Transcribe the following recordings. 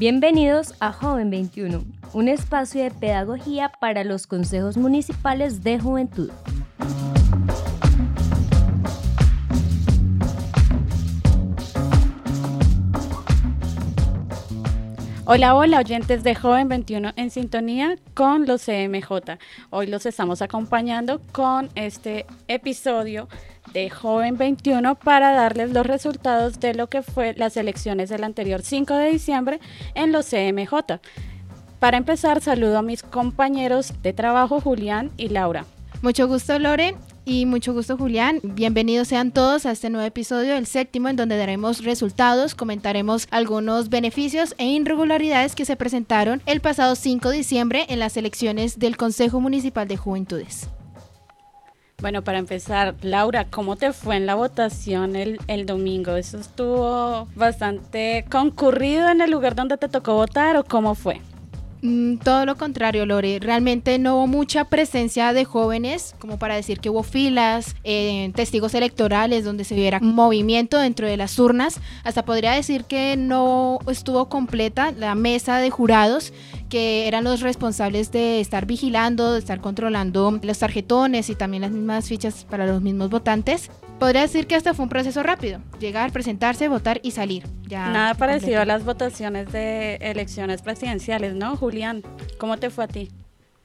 Bienvenidos a Joven 21, un espacio de pedagogía para los consejos municipales de juventud. Hola, hola oyentes de Joven 21 en sintonía con los CMJ. Hoy los estamos acompañando con este episodio de Joven 21 para darles los resultados de lo que fue las elecciones del anterior 5 de diciembre en los CMJ. Para empezar, saludo a mis compañeros de trabajo Julián y Laura. Mucho gusto Lore y mucho gusto Julián. Bienvenidos sean todos a este nuevo episodio, el séptimo, en donde daremos resultados, comentaremos algunos beneficios e irregularidades que se presentaron el pasado 5 de diciembre en las elecciones del Consejo Municipal de Juventudes. Bueno, para empezar, Laura, ¿cómo te fue en la votación el, el, domingo? ¿Eso estuvo bastante concurrido en el lugar donde te tocó votar o cómo fue? Mm, todo lo contrario, Lore. Realmente no hubo mucha presencia de jóvenes, como para decir que hubo filas, eh, testigos electorales donde se viera movimiento dentro de las urnas. Hasta podría decir que no estuvo completa la mesa de jurados que eran los responsables de estar vigilando, de estar controlando los tarjetones y también las mismas fichas para los mismos votantes. Podría decir que hasta fue un proceso rápido, llegar, presentarse, votar y salir. Ya Nada parecido a las votaciones de elecciones presidenciales, ¿no, Julián? ¿Cómo te fue a ti?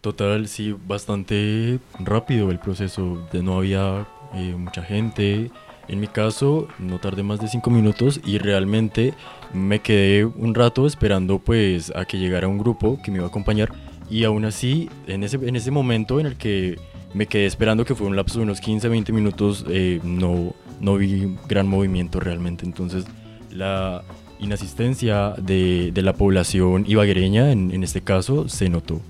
Total, sí, bastante rápido el proceso. No había eh, mucha gente, en mi caso, no tardé más de cinco minutos y realmente me quedé un rato esperando pues a que llegara un grupo que me iba a acompañar y aún así, en ese, en ese momento en el que me quedé esperando, que fue un lapso de unos 15, 20 minutos, eh, no, no vi gran movimiento realmente. Entonces, la inasistencia de, la población ibaguereña, en, en este caso, se notó.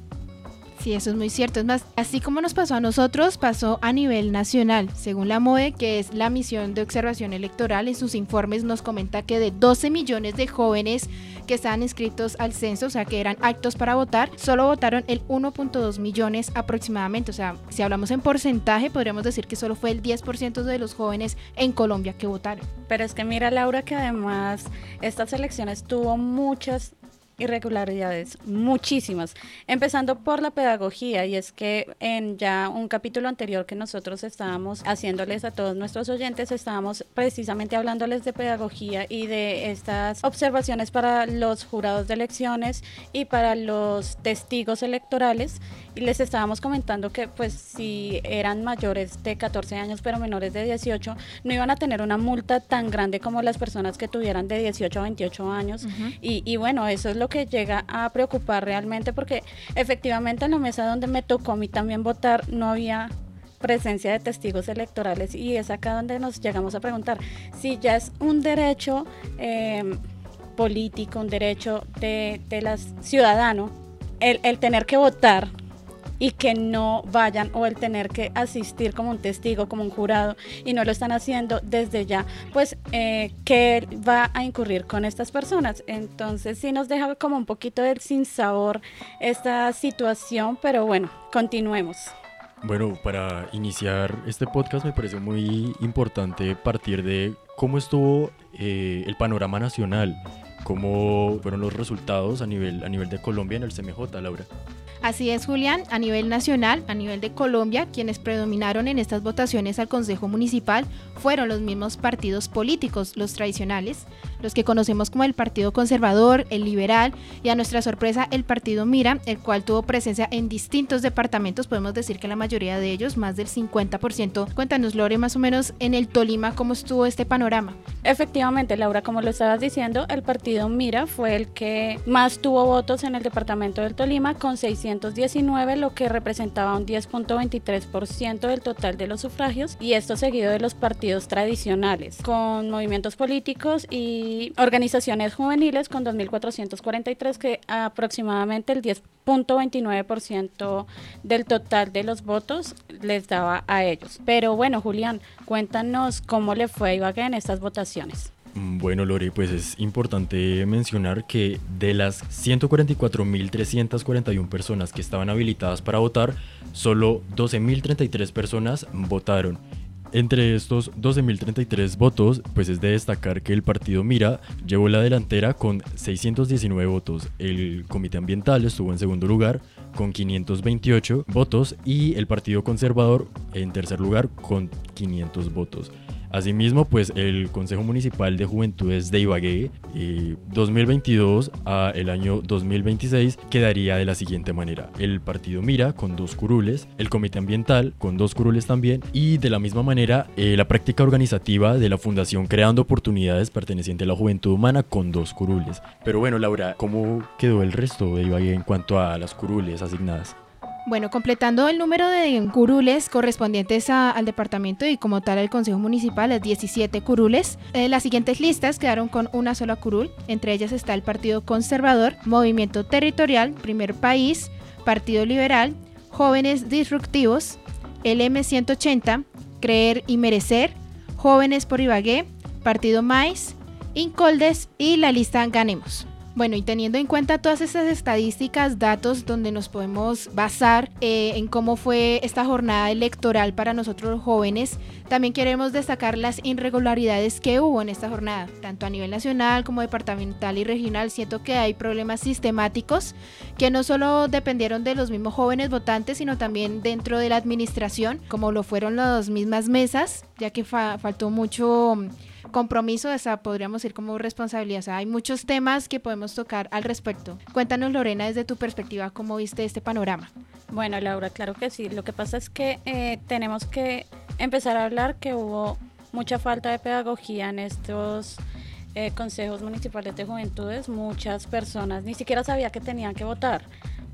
Sí, eso es muy cierto. Es más, así como nos pasó a nosotros, pasó a nivel nacional. Según la MOE, que es la misión de observación electoral, en sus informes nos comenta que de 12 millones de jóvenes que estaban inscritos al censo, o sea, que eran actos para votar, solo votaron el 1.2 millones aproximadamente. O sea, si hablamos en porcentaje, podríamos decir que solo fue el 10% de los jóvenes en Colombia que votaron. Pero es que mira, Laura, que además estas elecciones tuvo muchas irregularidades, muchísimas, empezando por la pedagogía y es que en ya un capítulo anterior que nosotros estábamos haciéndoles a todos nuestros oyentes, estábamos precisamente hablándoles de pedagogía y de estas observaciones para los jurados de elecciones y para los testigos electorales. Y les estábamos comentando que pues si eran mayores de 14 años pero menores de 18 no iban a tener una multa tan grande como las personas que tuvieran de 18 a 28 años. Y, y bueno, eso es lo que llega a preocupar realmente porque efectivamente en la mesa donde me tocó a mí también votar no había presencia de testigos electorales y es acá donde nos llegamos a preguntar si ya es un derecho em, político, un derecho de, de las ciudadano el, el tener que votar y que no vayan o el tener que asistir como un testigo, como un jurado y no lo están haciendo desde ya, pues eh, que va a incurrir con estas personas. Entonces sí nos deja como un poquito del sinsabor esta situación, pero bueno, continuemos. Bueno, para iniciar este podcast me parece muy importante partir de cómo estuvo eh, el panorama nacional, cómo fueron los resultados a nivel, a nivel de Colombia en el CMJ, Laura. Así es, Julián, a nivel nacional, a nivel de Colombia, quienes predominaron en estas votaciones al Consejo Municipal fueron los mismos partidos políticos, los tradicionales, los que conocemos como el Partido Conservador, el Liberal y a nuestra sorpresa el Partido Mira, el cual tuvo presencia en distintos departamentos, podemos decir que la mayoría de ellos, más del 50%. Cuéntanos, Lore, más o menos en el Tolima, ¿cómo estuvo este panorama? Efectivamente, Laura, como lo estabas diciendo, el Partido Mira fue el que más tuvo votos en el departamento del Tolima con 600 lo que representaba un 10.23% del total de los sufragios, y esto seguido de los partidos tradicionales, con movimientos políticos y organizaciones juveniles con 2.443, que aproximadamente el 10.29% del total de los votos les daba a ellos. Pero bueno, Julián, cuéntanos cómo le fue a Ibagué en estas votaciones. Mm, bueno, Lore, pues es importante mencionar que de las 144.341 personas que estaban habilitadas para votar, solo 12.033 personas votaron. Entre estos 12.033 votos, pues es de destacar que el partido Mira llevó la delantera con 619 votos, el Comité Ambiental estuvo en segundo lugar con 528 votos y el Partido Conservador en tercer lugar con 500 votos. Asimismo, pues el Consejo Municipal de Juventudes de Ibagué 2022 eh, a el año 2026 quedaría de la siguiente manera. El partido Mira con dos curules, el Comité Ambiental con dos curules también y de la misma manera eh, la práctica organizativa de la Fundación Creando Oportunidades perteneciente a la Juventud Humana con dos curules. Pero bueno, Laura, ¿cómo quedó el resto de Ibagué en cuanto a las curules asignadas? Bueno, completando el número de curules correspondientes al departamento y como tal al Consejo Municipal, es 17 curules. Eh, las siguientes listas quedaron con una sola curul. Entre ellas está el Partido Conservador, Movimiento Territorial, Primer País, Partido Liberal, Jóvenes Disruptivos, el M180, Creer y Merecer, Jóvenes por Ibagué, Partido Mais, Incoldes y la lista Ganemos. Bueno, y teniendo en cuenta todas estas estadísticas, datos donde nos podemos basar eh, en cómo fue esta jornada electoral para nosotros jóvenes, también queremos destacar las irregularidades que hubo en esta jornada, tanto a nivel nacional como departamental y regional. Siento que hay problemas sistemáticos que no solo dependieron de los mismos jóvenes votantes, sino también dentro de la administración, como lo fueron las mismas mesas, ya que faltó mucho compromiso, esa podríamos decir como responsabilidad. Hay muchos temas que podemos tocar al respecto. Cuéntanos, Lorena, desde tu perspectiva, ¿cómo viste este panorama? Bueno, Laura, claro que sí. Lo que pasa es que eh, tenemos que empezar a hablar que hubo mucha falta de pedagogía en estos eh, consejos municipales de juventudes. Muchas personas ni siquiera sabían que tenían que votar.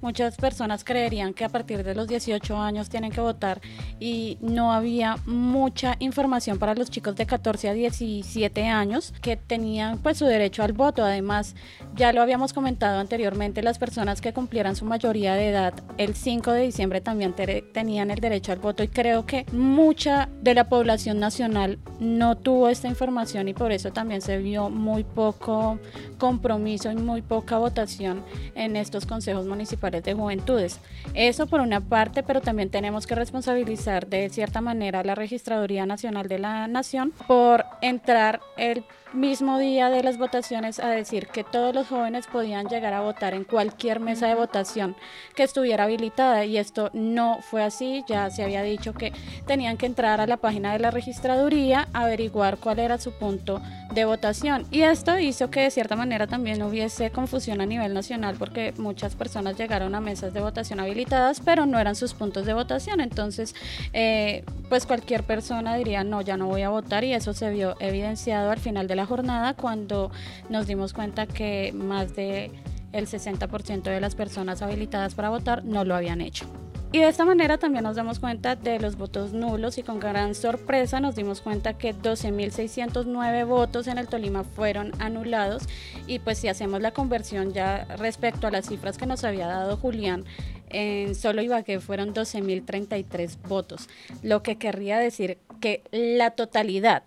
Muchas personas creerían que a partir de los 18 años tienen que votar y no había mucha información para los chicos de 14 a 17 años que tenían pues su derecho al voto. Además, ya lo habíamos comentado anteriormente, las personas que cumplieran su mayoría de edad el 5 de diciembre también tenían el derecho al voto y creo que mucha de la población nacional no tuvo esta información y por eso también se vio muy poco compromiso y muy poca votación en estos consejos municipales de juventudes. Eso por una parte, pero también tenemos que responsabilizar de cierta manera a la Registraduría Nacional de la Nación por entrar el mismo día de las votaciones a decir que todos los jóvenes podían llegar a votar en cualquier mesa de votación que estuviera habilitada. Y esto no fue así, ya se había dicho que tenían que entrar a la página de la registraduría, averiguar cuál era su punto de votación y esto hizo que de cierta manera también hubiese confusión a nivel nacional porque muchas personas llegaron a mesas de votación habilitadas pero no eran sus puntos de votación entonces eh, pues cualquier persona diría no ya no voy a votar y eso se vio evidenciado al final de la jornada cuando nos dimos cuenta que más de el 60% de las personas habilitadas para votar no lo habían hecho. Y de esta manera también nos damos cuenta de los votos nulos y con gran sorpresa nos dimos cuenta que 12.609 votos en el Tolima fueron anulados y pues si hacemos la conversión ya respecto a las cifras que nos había dado Julián, en solo Ibagué fueron 12.033 votos, lo que querría decir que la totalidad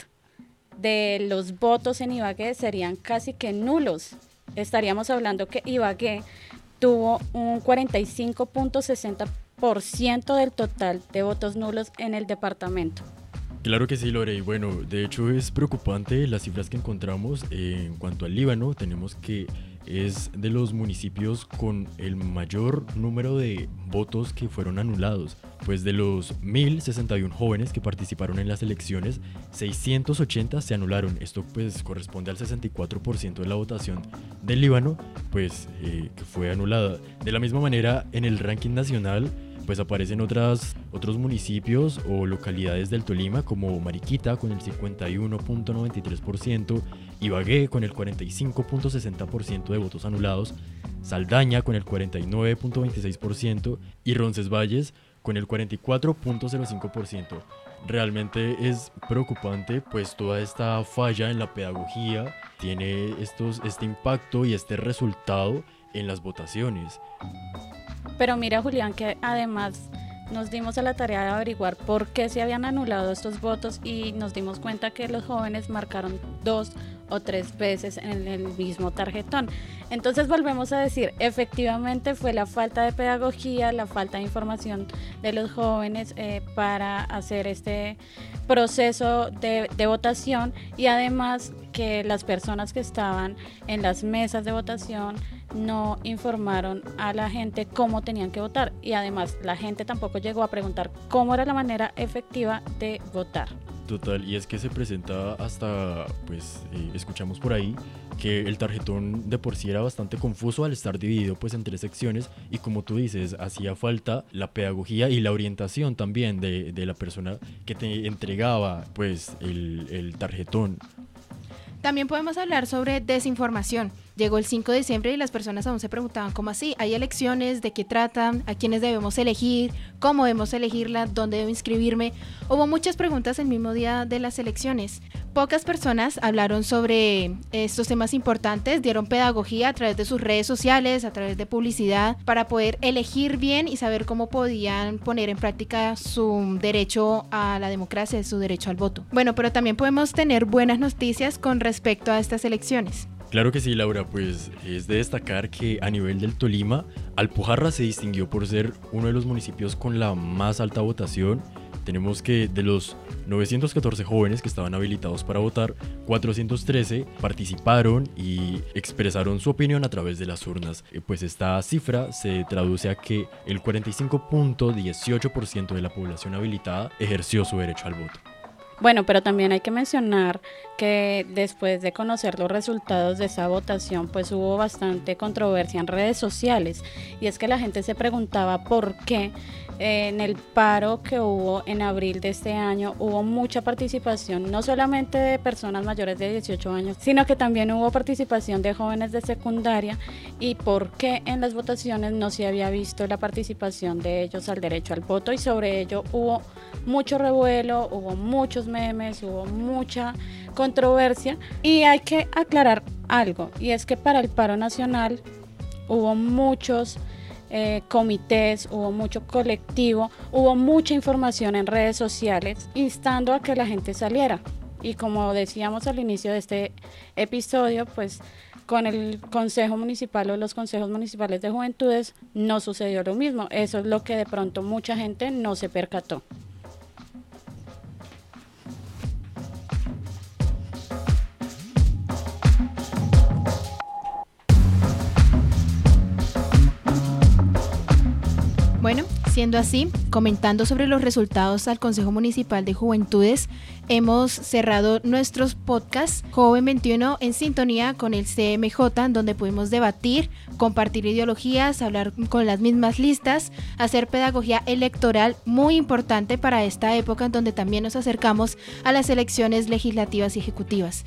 de los votos en Ibagué serían casi que nulos. Estaríamos hablando que Ibagué tuvo un 45.60% del total de votos nulos en el departamento. Claro que sí, Lore. Y bueno, de hecho es preocupante las cifras que encontramos en cuanto al Líbano. Tenemos que es de los municipios con el mayor número de votos que fueron anulados. Pues de los 1.061 jóvenes que participaron en las elecciones, 680 se anularon. Esto pues corresponde al 64% de la votación del Líbano, pues eh, que fue anulada. De la misma manera, en el ranking nacional, pues aparecen otras, otros municipios o localidades del Tolima como Mariquita con el 51.93%, Ibagué con el 45.60% de votos anulados, Saldaña con el 49.26% y Roncesvalles con el 44.05%. Realmente es preocupante pues toda esta falla en la pedagogía tiene estos, este impacto y este resultado en las votaciones. Pero mira Julián que además nos dimos a la tarea de averiguar por qué se habían anulado estos votos y nos dimos cuenta que los jóvenes marcaron dos o tres veces en el mismo tarjetón. Entonces volvemos a decir, efectivamente fue la falta de pedagogía, la falta de información de los jóvenes eh, para hacer este proceso de, de votación y además que las personas que estaban en las mesas de votación no informaron a la gente cómo tenían que votar y además la gente tampoco llegó a preguntar cómo era la manera efectiva de votar. Total, y es que se presenta hasta, pues, eh, escuchamos por ahí que el tarjetón de por sí era bastante confuso al estar dividido pues en tres secciones y como tú dices, hacía falta la pedagogía y la orientación también de, de la persona que te entregaba pues el, el tarjetón. También podemos hablar sobre desinformación. Llegó el 5 de diciembre y las personas aún se preguntaban cómo así, hay elecciones, de qué tratan, a quiénes debemos elegir, cómo debemos elegirla, dónde debo inscribirme. Hubo muchas preguntas el mismo día de las elecciones. Pocas personas hablaron sobre estos temas importantes, dieron pedagogía a través de sus redes sociales, a través de publicidad, para poder elegir bien y saber cómo podían poner en práctica su derecho a la democracia, su derecho al voto. Bueno, pero también podemos tener buenas noticias con respecto a estas elecciones. Claro que sí, Laura, pues es de destacar que a nivel del Tolima, Alpujarra se distinguió por ser uno de los municipios con la más alta votación. Tenemos que de los 914 jóvenes que estaban habilitados para votar, 413 participaron y expresaron su opinión a través de las urnas. Eh, pues esta cifra se traduce a que el 45.18% de la población habilitada ejerció su derecho al voto. Bueno, pero también hay que mencionar que después de conocer los resultados de esa votación, pues hubo bastante controversia en redes sociales. Y es que la gente se preguntaba por qué en el paro que hubo en abril de este año hubo mucha participación, no solamente de personas mayores de 18 años, sino que también hubo participación de jóvenes de secundaria y por qué en las votaciones no se había visto la participación de ellos al derecho al voto y sobre ello hubo mucho revuelo, hubo muchos memes, hubo mucha controversia y hay que aclarar algo y es que para el paro nacional hubo muchos eh, comités, hubo mucho colectivo, hubo mucha información en redes sociales instando a que la gente saliera. Y como decíamos al inicio de este episodio, pues con el Consejo Municipal o los Consejos Municipales de Juventudes no sucedió lo mismo. Eso es lo que de pronto mucha gente no se percató. Siendo así, comentando sobre los resultados al Consejo Municipal de Juventudes, hemos cerrado nuestros podcasts Joven 21 en sintonía con el CMJ, donde pudimos debatir, compartir ideologías, hablar con las mismas listas, hacer pedagogía electoral muy importante para esta época en donde también nos acercamos a las elecciones legislativas y ejecutivas.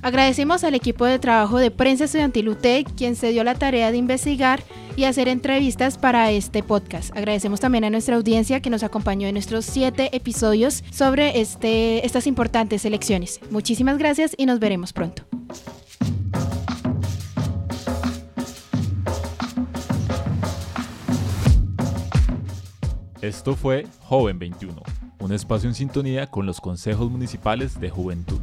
Agradecemos al equipo de trabajo de Prensa Estudiantil UT, quien se dio la tarea de investigar y hacer entrevistas para este podcast. Agradecemos también a nuestra audiencia que nos acompañó en nuestros siete episodios sobre este, estas importantes elecciones. Muchísimas gracias y nos veremos pronto. Esto fue Joven 21, un espacio en sintonía con los consejos municipales de juventud.